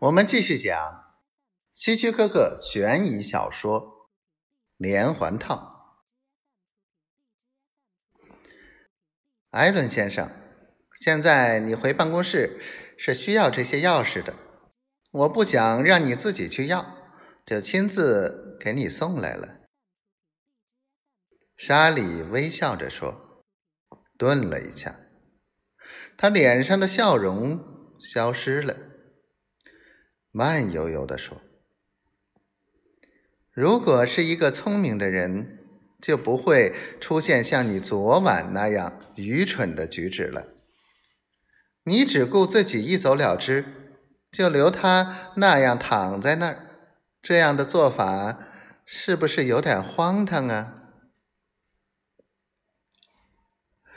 我们继续讲希区柯克悬疑小说《连环套》。艾伦先生，现在你回办公室是需要这些钥匙的，我不想让你自己去要，就亲自给你送来了。莎莉微笑着说，顿了一下，她脸上的笑容消失了。慢悠悠地说：“如果是一个聪明的人，就不会出现像你昨晚那样愚蠢的举止了。你只顾自己一走了之，就留他那样躺在那儿，这样的做法是不是有点荒唐啊？”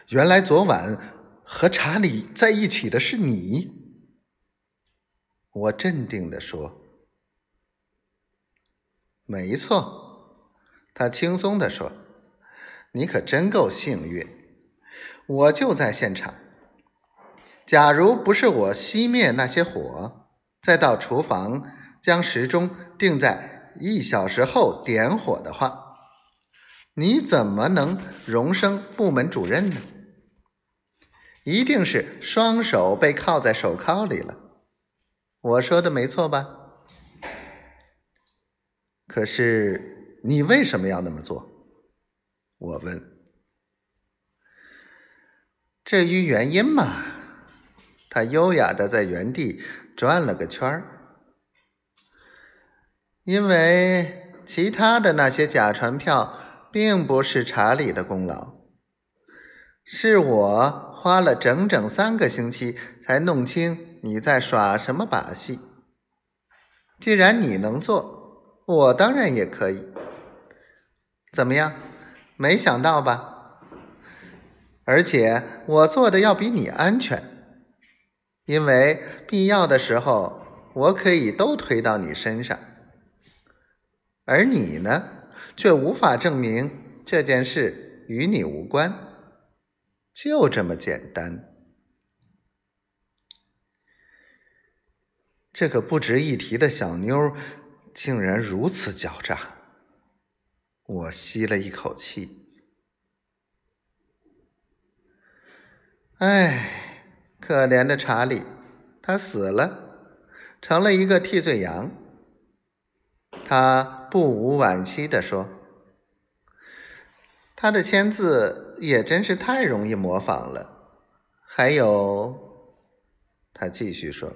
原来昨晚和查理在一起的是你。我镇定地说：“没错。”他轻松地说：“你可真够幸运，我就在现场。假如不是我熄灭那些火，再到厨房将时钟定在一小时后点火的话，你怎么能荣升部门主任呢？一定是双手被铐在手铐里了。”我说的没错吧？可是你为什么要那么做？我问。至于原因嘛，他优雅的在原地转了个圈儿。因为其他的那些假传票并不是查理的功劳，是我花了整整三个星期才弄清。你在耍什么把戏？既然你能做，我当然也可以。怎么样？没想到吧？而且我做的要比你安全，因为必要的时候我可以都推到你身上，而你呢，却无法证明这件事与你无关。就这么简单。这个不值一提的小妞竟然如此狡诈，我吸了一口气。唉，可怜的查理，他死了，成了一个替罪羊。他不无惋惜地说：“他的签字也真是太容易模仿了。”还有，他继续说。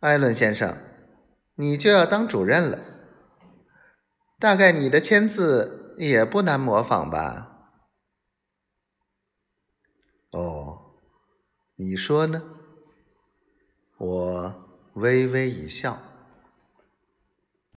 艾伦先生，你就要当主任了，大概你的签字也不难模仿吧？哦，你说呢？我微微一笑。